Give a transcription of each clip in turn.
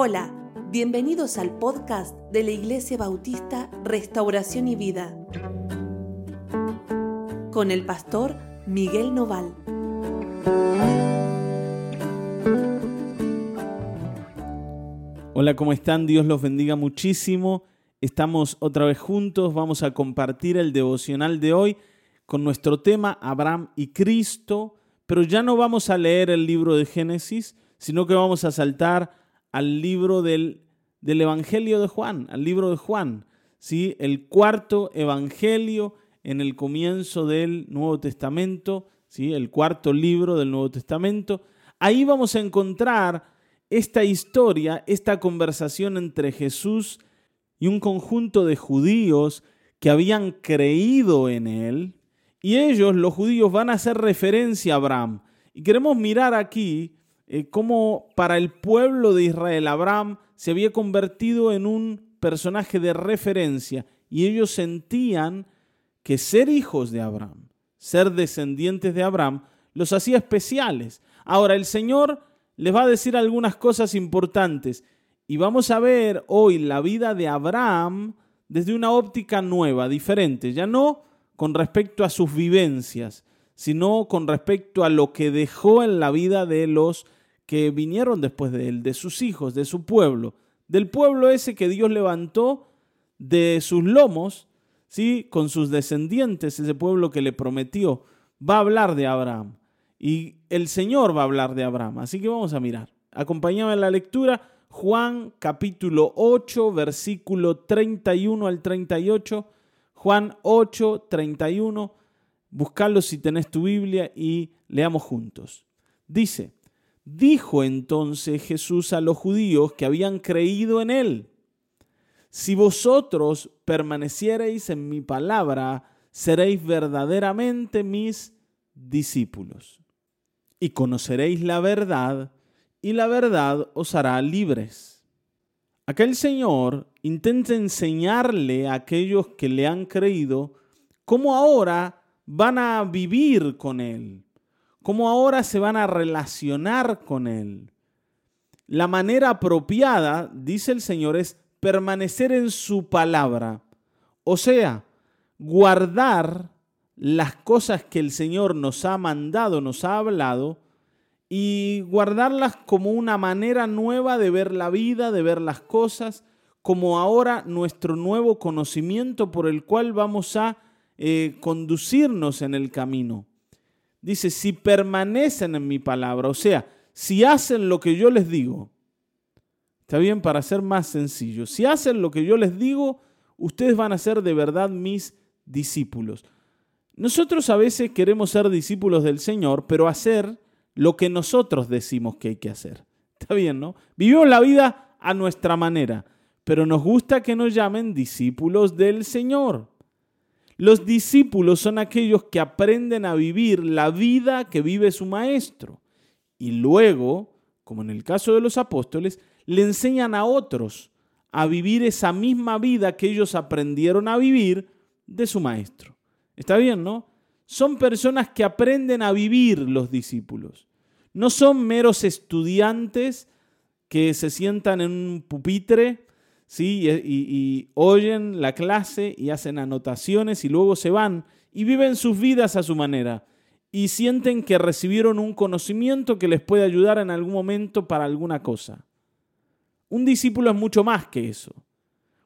Hola, bienvenidos al podcast de la Iglesia Bautista Restauración y Vida con el pastor Miguel Noval. Hola, ¿cómo están? Dios los bendiga muchísimo. Estamos otra vez juntos, vamos a compartir el devocional de hoy con nuestro tema Abraham y Cristo, pero ya no vamos a leer el libro de Génesis, sino que vamos a saltar al libro del, del Evangelio de Juan, al libro de Juan, ¿sí? el cuarto Evangelio en el comienzo del Nuevo Testamento, ¿sí? el cuarto libro del Nuevo Testamento. Ahí vamos a encontrar esta historia, esta conversación entre Jesús y un conjunto de judíos que habían creído en él, y ellos, los judíos, van a hacer referencia a Abraham. Y queremos mirar aquí eh, cómo para el pueblo de Israel Abraham se había convertido en un personaje de referencia y ellos sentían que ser hijos de Abraham, ser descendientes de Abraham, los hacía especiales. Ahora el Señor les va a decir algunas cosas importantes y vamos a ver hoy la vida de Abraham desde una óptica nueva, diferente, ya no con respecto a sus vivencias, sino con respecto a lo que dejó en la vida de los que vinieron después de él, de sus hijos, de su pueblo, del pueblo ese que Dios levantó de sus lomos, ¿sí? con sus descendientes, ese pueblo que le prometió, va a hablar de Abraham. Y el Señor va a hablar de Abraham. Así que vamos a mirar. Acompáñame en la lectura. Juan capítulo 8, versículo 31 al 38. Juan 8, 31. Buscalo si tenés tu Biblia y leamos juntos. Dice, Dijo entonces Jesús a los judíos que habían creído en él, si vosotros permaneciereis en mi palabra, seréis verdaderamente mis discípulos. Y conoceréis la verdad, y la verdad os hará libres. Aquel Señor intenta enseñarle a aquellos que le han creído cómo ahora van a vivir con Él cómo ahora se van a relacionar con Él. La manera apropiada, dice el Señor, es permanecer en su palabra. O sea, guardar las cosas que el Señor nos ha mandado, nos ha hablado, y guardarlas como una manera nueva de ver la vida, de ver las cosas, como ahora nuestro nuevo conocimiento por el cual vamos a eh, conducirnos en el camino. Dice, si permanecen en mi palabra, o sea, si hacen lo que yo les digo, está bien para ser más sencillo, si hacen lo que yo les digo, ustedes van a ser de verdad mis discípulos. Nosotros a veces queremos ser discípulos del Señor, pero hacer lo que nosotros decimos que hay que hacer. Está bien, ¿no? Vivimos la vida a nuestra manera, pero nos gusta que nos llamen discípulos del Señor. Los discípulos son aquellos que aprenden a vivir la vida que vive su maestro y luego, como en el caso de los apóstoles, le enseñan a otros a vivir esa misma vida que ellos aprendieron a vivir de su maestro. ¿Está bien, no? Son personas que aprenden a vivir los discípulos. No son meros estudiantes que se sientan en un pupitre ¿sí? Y, oyen la clase y hacen anotaciones y luego se van y viven sus vidas a su manera y sienten que recibieron un conocimiento que les puede ayudar en algún momento para alguna cosa. Un discípulo es mucho más que eso.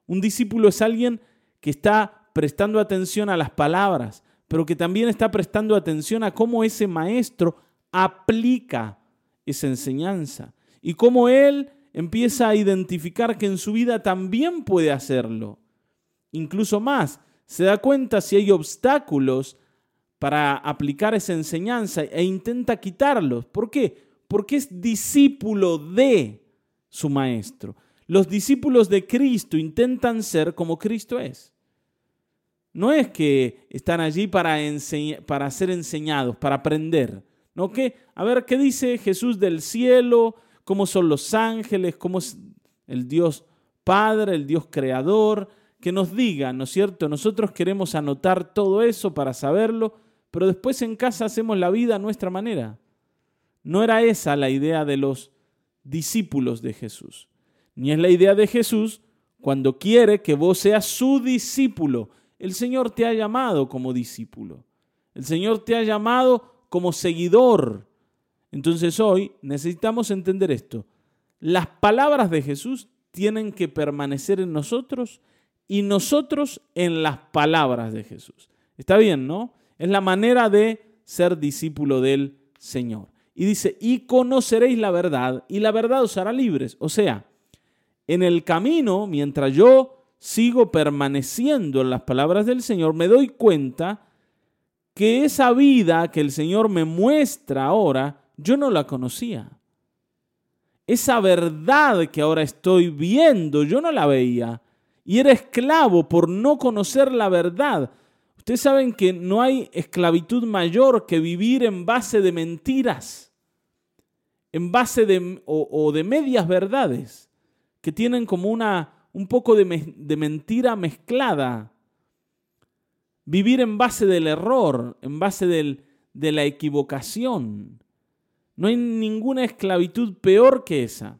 Un discípulo es alguien que está prestando atención a las palabras, pero que también está prestando atención a cómo ese maestro aplica esa enseñanza y cómo él empieza a identificar que en su vida también puede hacerlo. Incluso más, se da cuenta si hay obstáculos para aplicar esa enseñanza e intenta quitarlos. ¿Por qué? Porque es discípulo de su maestro. Los discípulos de Cristo intentan ser como Cristo es. No es que están allí para, para ser enseñados, para aprender. ¿No? ¿Qué? A ver, ¿qué dice Jesús del cielo? Cómo son los ángeles, cómo es el Dios Padre, el Dios Creador, que nos diga, ¿no es cierto? Nosotros queremos anotar todo eso para saberlo, pero después en casa hacemos la vida a nuestra manera. No era esa la idea de los discípulos de Jesús. ni es la idea de Jesús cuando quiere que vos seas su discípulo. El Señor te ha llamado como discípulo. El Señor te ha llamado como seguidor. Entonces hoy necesitamos entender esto. Las palabras de Jesús tienen que permanecer en nosotros y nosotros en las palabras de Jesús. Está bien, ¿no? Es la manera de ser discípulo del Señor. Y dice, y conoceréis la verdad, y la verdad os hará libres. O sea, en el camino, mientras yo sigo permaneciendo en las palabras del Señor, me doy cuenta que esa vida que el Señor me muestra ahora, yo no la conocía. Esa verdad que ahora estoy viendo, yo no la veía. Y era esclavo por no conocer la verdad. Ustedes saben que no hay esclavitud mayor que vivir en base de mentiras, en base de, o, de medias verdades, que tienen como una, un poco de, de mentira mezclada. Vivir en base del error, en base del, de la equivocación. No hay ninguna esclavitud peor que esa.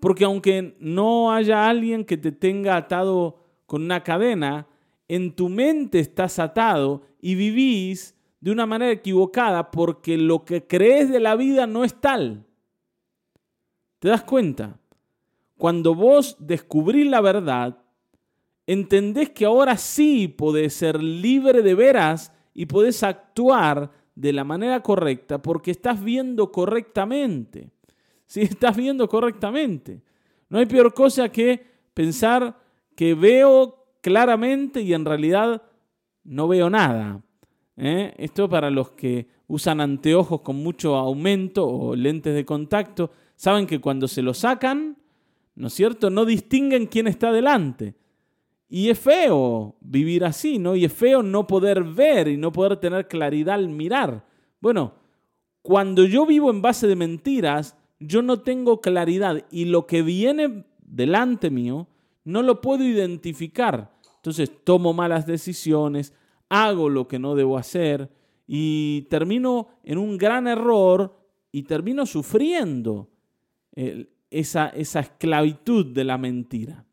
Porque aunque no haya alguien que te tenga atado con una cadena, en tu mente estás atado y vivís de una manera equivocada porque lo que crees de la vida no es tal. ¿Te das cuenta? Cuando vos descubrís la verdad, entendés que ahora sí podés ser libre de veras y podés actuar de la manera correcta porque estás viendo correctamente. Si estás viendo correctamente. No hay peor cosa que pensar que veo claramente y en realidad no veo nada. ¿eh? Esto para los que usan anteojos con mucho aumento o lentes de contacto, saben que cuando se lo sacan, ¿no es cierto? No distinguen quién está delante. Y es feo vivir así, ¿no? Y es feo no poder ver y no poder tener claridad al mirar. Bueno, cuando yo vivo en base de mentiras, yo no tengo claridad y lo que viene delante mío no lo puedo identificar. Entonces tomo malas decisiones, hago lo que no debo hacer y termino en un gran error y termino sufriendo esa, esa esclavitud de la mentira.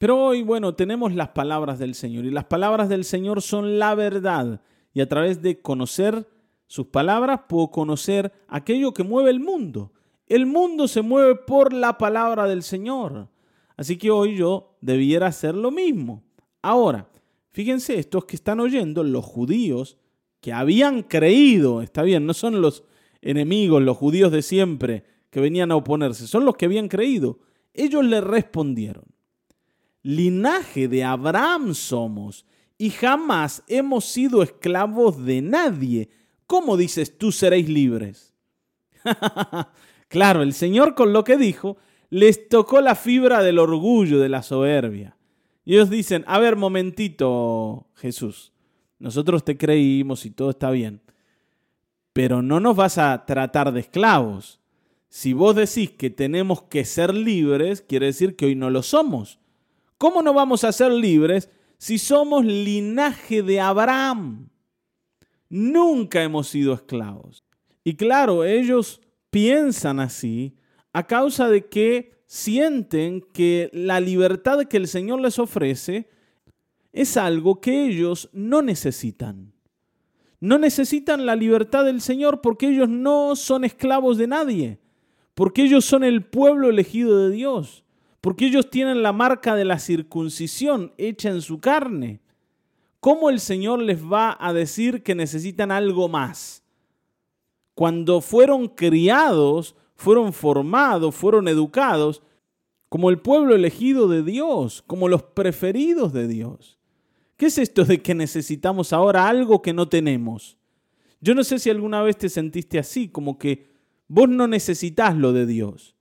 Pero hoy, bueno, tenemos las palabras del Señor y las palabras del Señor son la verdad y a través de conocer sus palabras puedo conocer aquello que mueve el mundo. El mundo se mueve por la palabra del Señor. Así que hoy yo debiera hacer lo mismo. Ahora, fíjense, estos que están oyendo, los judíos que habían creído, está bien, no son los enemigos, los judíos de siempre que venían a oponerse, son los que habían creído. Ellos le respondieron, linaje de Abraham somos y jamás hemos sido esclavos de nadie. ¿Cómo dices tú seréis libres? claro, el Señor con lo que dijo les tocó la fibra del orgullo, de la soberbia. Y ellos dicen, a ver, momentito, Jesús, nosotros te creímos y todo está bien, pero no nos vas a tratar de esclavos. Si vos decís que tenemos que ser libres, quiere decir que hoy no lo somos. ¿Cómo no vamos a ser libres si somos linaje de Abraham? Nunca hemos sido esclavos. Y claro, ellos piensan así a causa de que sienten que la libertad que el Señor les ofrece es algo que ellos no necesitan. No necesitan la libertad del Señor porque ellos no son esclavos de nadie, porque ellos son el pueblo elegido de Dios, porque ellos tienen la marca de la circuncisión hecha en su carne. ¿Cómo el Señor les va a decir que necesitan algo más? Cuando fueron criados fueron formados, fueron educados como el pueblo elegido de Dios, como los preferidos de Dios. ¿Qué es esto de que necesitamos ahora algo que no tenemos? Yo no sé si alguna vez te sentiste así, como que vos no necesitas lo de Dios.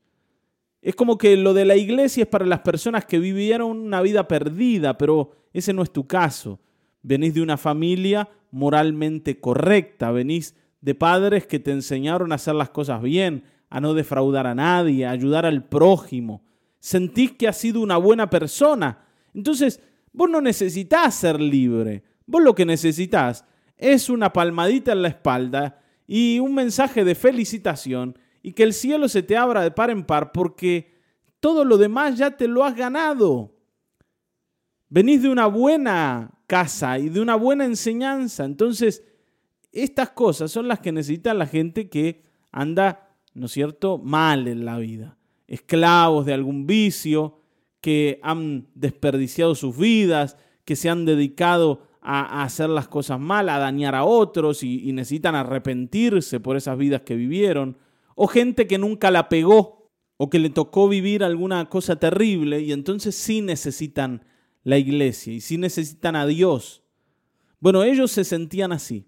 Es como que lo de la iglesia es para las personas que vivieron una vida perdida, pero ese no es tu caso. Venís de una familia moralmente correcta, venís de padres que te enseñaron a hacer las cosas bien, a no defraudar a nadie, a ayudar al prójimo. Sentís que has sido una buena persona. Entonces, vos no necesitas ser libre. Vos lo que necesitas es una palmadita en la espalda y un mensaje de felicitación y que el cielo se te abra de par en par porque todo lo demás ya te lo has ganado. Venís de una buena casa y de una buena enseñanza. Entonces, estas cosas son las que necesita la gente que anda, ¿no es cierto?, mal en la vida. Esclavos de algún vicio, que han desperdiciado sus vidas, que se han dedicado a, hacer las cosas mal, a dañar a otros y, y necesitan arrepentirse por esas vidas que vivieron. O gente que nunca la pegó o que le tocó vivir alguna cosa terrible y entonces sí necesitan la iglesia y sí necesitan a Dios. Bueno, ellos se sentían así.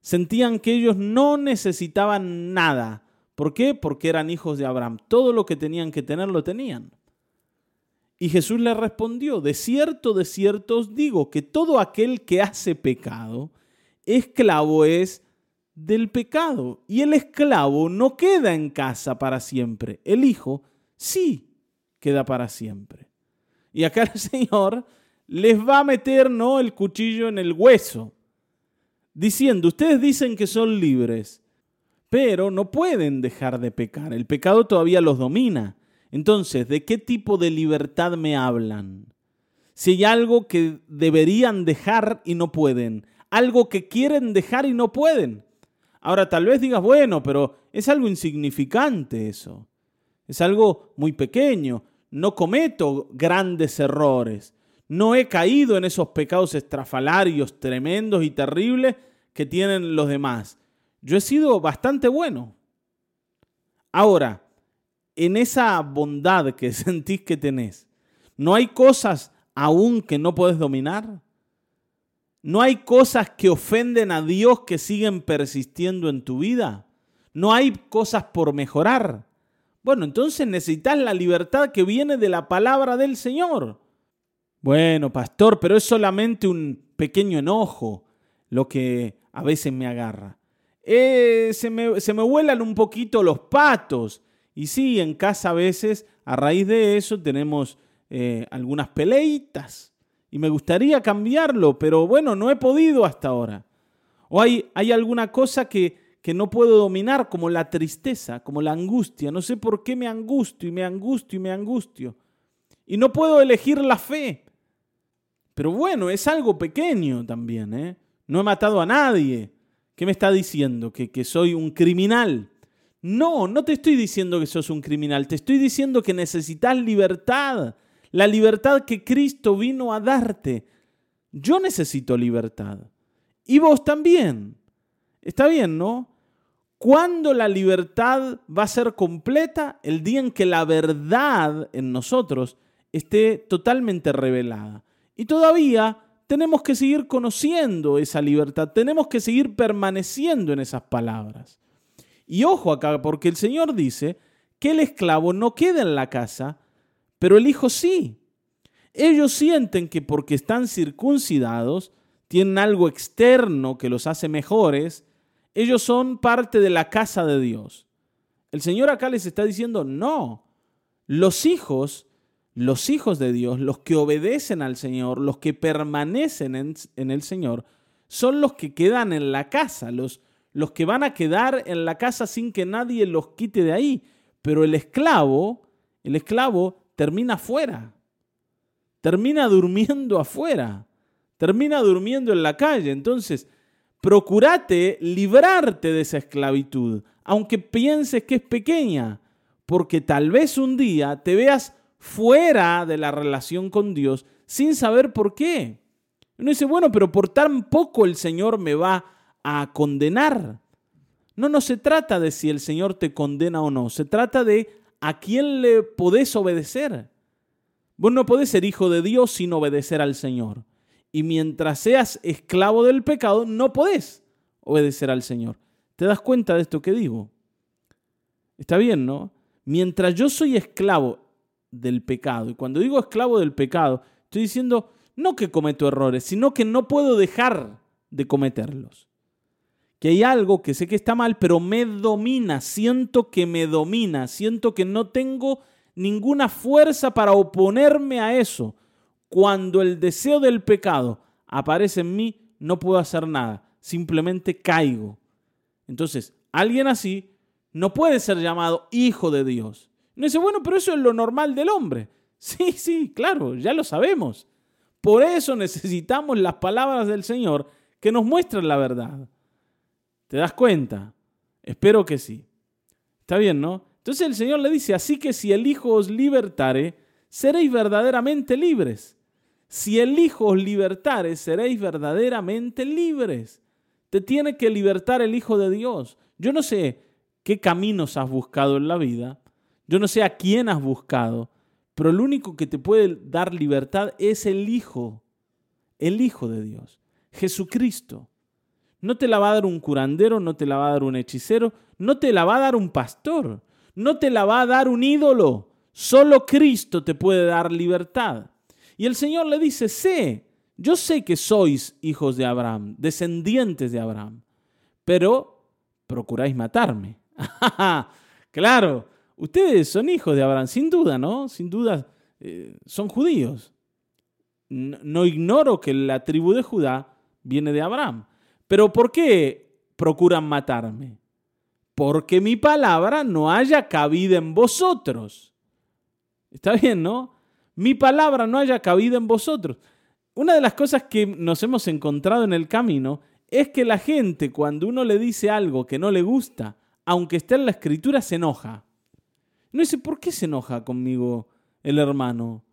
Sentían que ellos no necesitaban nada. ¿Por qué? Porque eran hijos de Abraham. Todo lo que tenían que tener lo tenían. Y Jesús le respondió, de cierto, de cierto os digo que todo aquel que hace pecado, esclavo es del pecado. Y el esclavo no queda en casa para siempre. El hijo sí queda para siempre. Y acá el Señor les va a meter ¿no? el cuchillo en el hueso, diciendo, ustedes dicen que son libres, pero no pueden dejar de pecar. El pecado todavía los domina. Entonces, ¿de qué tipo de libertad me hablan? Si hay algo que deberían dejar y no pueden, algo que quieren dejar y no pueden. Ahora, tal vez digas, bueno, pero es algo insignificante eso. Es algo muy pequeño no cometo grandes errores, no he caído en esos pecados estrafalarios tremendos y terribles que tienen los demás. Yo he sido bastante bueno. Ahora, en esa bondad que sentís que tenés, ¿no hay cosas aún que no puedes dominar? ¿No hay cosas que ofenden a Dios que siguen persistiendo en tu vida? ¿No hay cosas por mejorar? Bueno, entonces necesitas la libertad que viene de la palabra del Señor. Bueno, pastor, pero es solamente un pequeño enojo lo que a veces me agarra. Eh, se, me, se me vuelan un poquito los patos. Y sí, en casa a veces, a raíz de eso, tenemos eh, algunas peleitas. Y me gustaría cambiarlo, pero bueno, no he podido hasta ahora. O hay, hay alguna cosa que, que no puedo dominar, como la tristeza, como la angustia. No sé por qué me angustio y me angustio y me angustio. Y no puedo elegir la fe. Pero bueno, es algo pequeño también. ¿eh? No he matado a nadie. ¿Qué me está diciendo? ¿Que, que soy un criminal. No, no te estoy diciendo que sos un criminal. Te estoy diciendo que necesitas libertad. La libertad que Cristo vino a darte. Yo necesito libertad. Y vos también. Está bien, ¿no? ¿Cuándo la libertad va a ser completa? El día en que la verdad en nosotros esté totalmente revelada. Y todavía tenemos que seguir conociendo esa libertad, tenemos que seguir permaneciendo en esas palabras. Y ojo acá, porque el Señor dice que el esclavo no queda en la casa, pero el hijo sí. Ellos sienten que porque están circuncidados, tienen algo externo que los hace mejores, ellos son parte de la casa de Dios. El Señor acá les está diciendo, no, los hijos, los hijos de Dios, los que obedecen al Señor, los que permanecen en, el Señor, son los que quedan en la casa, los, los que van a quedar en la casa sin que nadie los quite de ahí. Pero el esclavo, el esclavo termina afuera, termina durmiendo afuera, termina durmiendo en la calle. Entonces, procurate librarte de esa esclavitud, aunque pienses que es pequeña, porque tal vez un día te veas fuera de la relación con Dios sin saber por qué. Uno dice, bueno, pero por tan poco el Señor me va a condenar. No, no se trata de si el Señor te condena o no, se trata de a quién le podés obedecer. Vos no podés ser hijo de Dios sin obedecer al Señor y mientras seas esclavo del pecado, no podés obedecer al Señor. ¿Te das cuenta de esto que digo? Está bien, ¿no? Mientras yo soy esclavo del pecado, y cuando digo esclavo del pecado, estoy diciendo no que cometo errores, sino que no puedo dejar de cometerlos. Que hay algo que sé que está mal, pero me domina, siento que me domina, siento que no tengo ninguna fuerza para oponerme a eso cuando el deseo del pecado aparece en mí, no puedo hacer nada, simplemente caigo. Entonces, alguien así no puede ser llamado hijo de Dios. No dice, bueno, pero eso es lo normal del hombre. Sí, sí, claro, ya lo sabemos. Por eso necesitamos las palabras del Señor que nos muestran la verdad. ¿Te das cuenta? Espero que sí. Está bien, ¿no? Entonces el Señor le dice, así que si el Hijo os libertare, seréis verdaderamente libres. Si el Hijo os libertare, seréis verdaderamente libres. Te tiene que libertar el Hijo de Dios. Yo no sé qué caminos has buscado en la vida, yo no sé a quién has buscado, pero el único que te puede dar libertad es el Hijo, el Hijo de Dios, Jesucristo. No te la va a dar un curandero, no te la va a dar un hechicero, no te la va a dar un pastor, no te la va a dar un ídolo. Solo Cristo te puede dar libertad. Y el Señor le dice, sé, yo sé que sois hijos de Abraham, descendientes de Abraham, pero procuráis matarme. claro, Ustedes son hijos de Abraham, sin duda, ¿no? Sin duda, eh, son judíos. No, ignoro que la tribu de Judá viene de Abraham. Pero ¿por qué procuran matarme? Porque mi palabra no haya cabida en vosotros. Está bien, ¿no? Mi palabra no haya cabida en vosotros. Una de las cosas que nos hemos encontrado en el camino es que la gente cuando uno le dice algo que no le gusta, aunque esté en la escritura, se enoja. No dice, ¿por qué se enoja conmigo el hermano?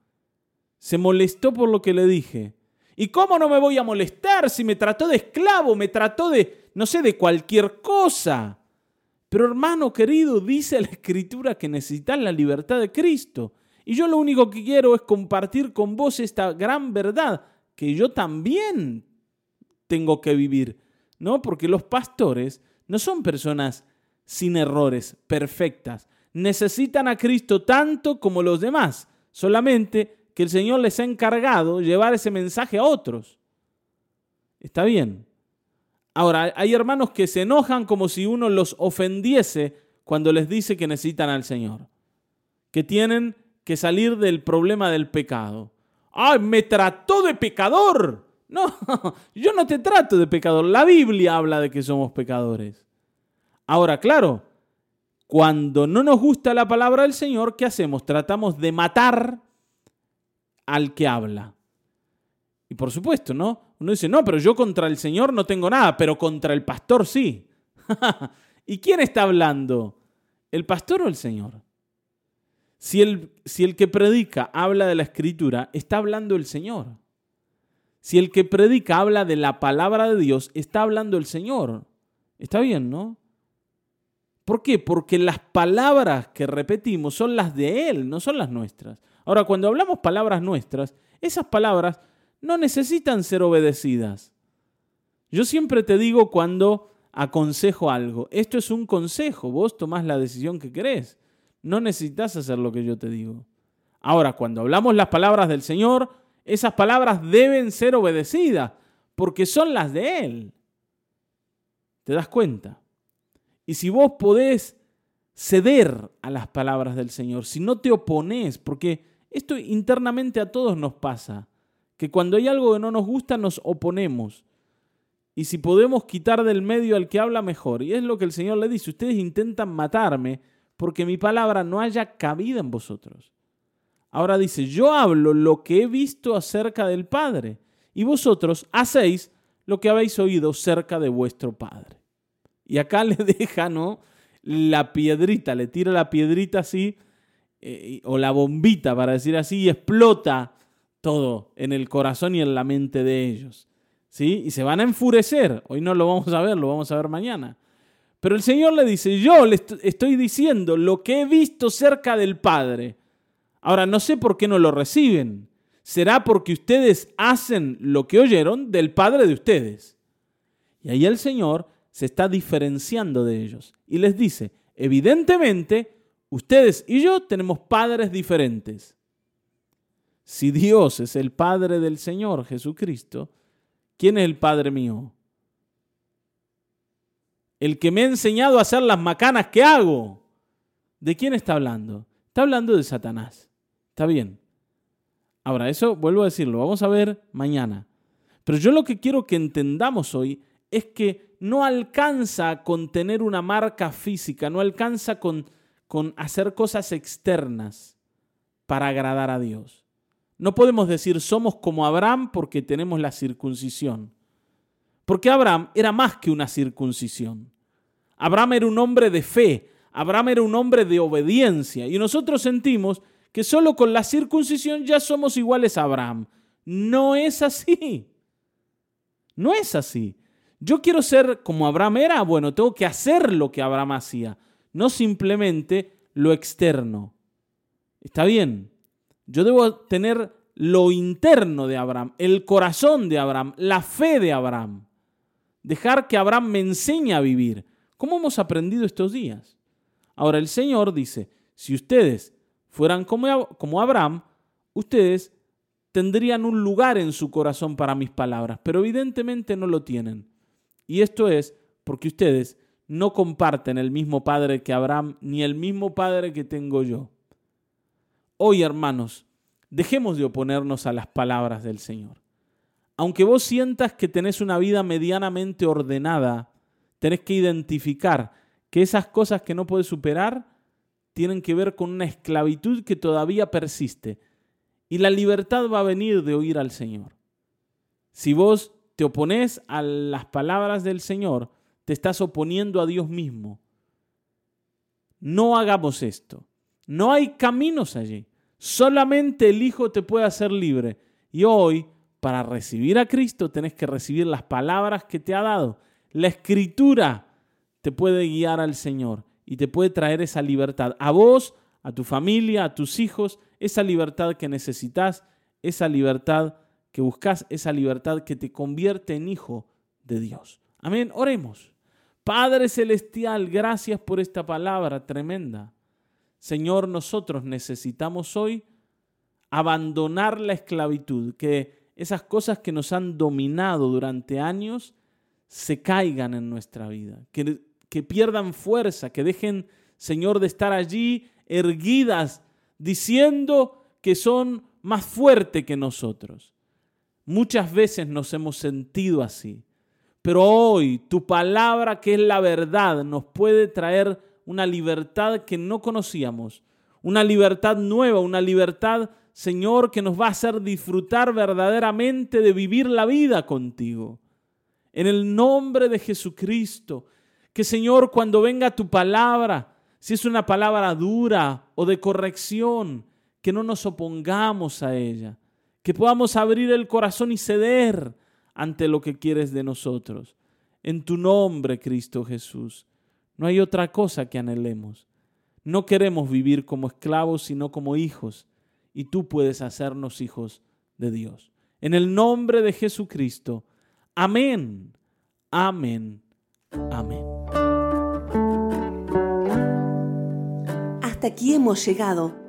Se molestó por lo que le dije. ¿Y cómo no me voy a molestar si me trató de esclavo, me trató de, no sé, de cualquier cosa? Pero hermano querido, dice la escritura que necesitas la libertad de Cristo. Y yo lo único que quiero es compartir con vos esta gran verdad que yo también tengo que vivir, ¿no? Porque los pastores no son personas sin errores, perfectas necesitan a Cristo tanto como los demás, solamente que el Señor les ha encargado llevar ese mensaje a otros. Está bien. Ahora, hay hermanos que se enojan como si uno los ofendiese cuando les dice que necesitan al Señor, que tienen que salir del problema del pecado. ¡Ay, me trató de pecador! No, yo no te trato de pecador. La Biblia habla de que somos pecadores. Ahora, claro, cuando no nos gusta la palabra del Señor, ¿qué hacemos? Tratamos de matar al que habla. Y por supuesto, ¿no? Uno dice, no, pero yo contra el Señor no tengo nada, pero contra el pastor sí. ¿Y quién está hablando? ¿El pastor o el Señor? Si el, si el que predica habla de la escritura, está hablando el Señor. Si el que predica habla de la palabra de Dios, está hablando el Señor. Está bien, ¿no? ¿Por qué? Porque las palabras que repetimos son las de Él, no son las nuestras. Ahora, cuando hablamos palabras nuestras, esas palabras no necesitan ser obedecidas. Yo siempre te digo cuando aconsejo algo, esto es un consejo, vos tomás la decisión que querés, no necesitas hacer lo que yo te digo. Ahora, cuando hablamos las palabras del Señor, esas palabras deben ser obedecidas, porque son las de Él. ¿Te das cuenta? Y si vos podés ceder a las palabras del Señor, si no te opones, porque esto internamente a todos nos pasa, que cuando hay algo que no nos gusta nos oponemos. Y si podemos quitar del medio al que habla mejor, y es lo que el Señor le dice, ustedes intentan matarme porque mi palabra no haya cabida en vosotros. Ahora dice, yo hablo lo que he visto acerca del Padre, y vosotros hacéis lo que habéis oído cerca de vuestro Padre. Y acá le deja, ¿no? La piedrita, le tira la piedrita así, eh, o la bombita, para decir así, y explota todo en el corazón y en la mente de ellos. ¿Sí? Y se van a enfurecer. Hoy no lo vamos a ver, lo vamos a ver mañana. Pero el Señor le dice, yo le estoy diciendo lo que he visto cerca del Padre. Ahora, no sé por qué no lo reciben. Será porque ustedes hacen lo que oyeron del Padre de ustedes. Y ahí el Señor se está diferenciando de ellos. Y les dice, evidentemente, ustedes y yo tenemos padres diferentes. Si Dios es el Padre del Señor Jesucristo, ¿quién es el Padre mío? El que me ha enseñado a hacer las macanas que hago. ¿De quién está hablando? Está hablando de Satanás. Está bien. Ahora, eso vuelvo a decirlo, vamos a ver mañana. Pero yo lo que quiero que entendamos hoy es que no alcanza con tener una marca física, no alcanza con, con hacer cosas externas para agradar a Dios. No podemos decir somos como Abraham porque tenemos la circuncisión. Porque Abraham era más que una circuncisión. Abraham era un hombre de fe, Abraham era un hombre de obediencia y nosotros sentimos que solo con la circuncisión ya somos iguales a Abraham. No es así. No es así. Yo quiero ser como Abraham era, bueno, tengo que hacer lo que Abraham hacía, no simplemente lo externo. Está bien. Yo debo tener lo interno de Abraham, el corazón de Abraham, la fe de Abraham. Dejar que Abraham me enseñe a vivir. ¿Cómo hemos aprendido estos días? Ahora el Señor dice, si ustedes fueran como, Abraham, ustedes tendrían un lugar en su corazón para mis palabras, pero evidentemente no lo tienen. Y esto es porque ustedes no comparten el mismo Padre que Abraham, ni el mismo Padre que tengo yo. Hoy, hermanos, dejemos de oponernos a las palabras del Señor. Aunque vos sientas que tenés una vida medianamente ordenada, tenés que identificar que esas cosas que no puedes superar tienen que ver con una esclavitud que todavía persiste. Y la libertad va a venir de oír al Señor. Si vos te opones a las palabras del Señor, te estás oponiendo a Dios mismo. No hagamos esto. No hay caminos allí. Solamente el Hijo te puede hacer libre. Y hoy, para recibir a Cristo, tenés que recibir las palabras que te ha dado. La escritura te puede guiar al Señor y te puede traer esa libertad. A vos, a tu familia, a tus hijos, esa libertad que necesitas, esa libertad que buscas, esa libertad que te convierte en hijo de Dios. Amén. Oremos. Padre Celestial, gracias por esta palabra tremenda. Señor, nosotros necesitamos hoy abandonar la esclavitud, que esas cosas que nos han dominado durante años se caigan en nuestra vida, que, que pierdan fuerza, que dejen, Señor, de estar allí erguidas, diciendo que son más fuertes que nosotros. Muchas veces nos hemos sentido así, pero hoy tu palabra, que es la verdad, nos puede traer una libertad que no conocíamos, una libertad nueva, una libertad, Señor, que nos va a hacer disfrutar verdaderamente de vivir la vida contigo. En el nombre de Jesucristo, que Señor, cuando venga tu palabra, si es una palabra dura o de corrección, que no nos opongamos a ella, que podamos abrir el corazón y ceder ante lo que quieres de nosotros. En tu nombre, Cristo Jesús. No hay otra cosa que anhelemos. No queremos vivir como esclavos, sino como hijos, y tú puedes hacernos hijos de Dios. En el nombre de Jesucristo. Amén. Amén. Amén. Hasta aquí hemos llegado.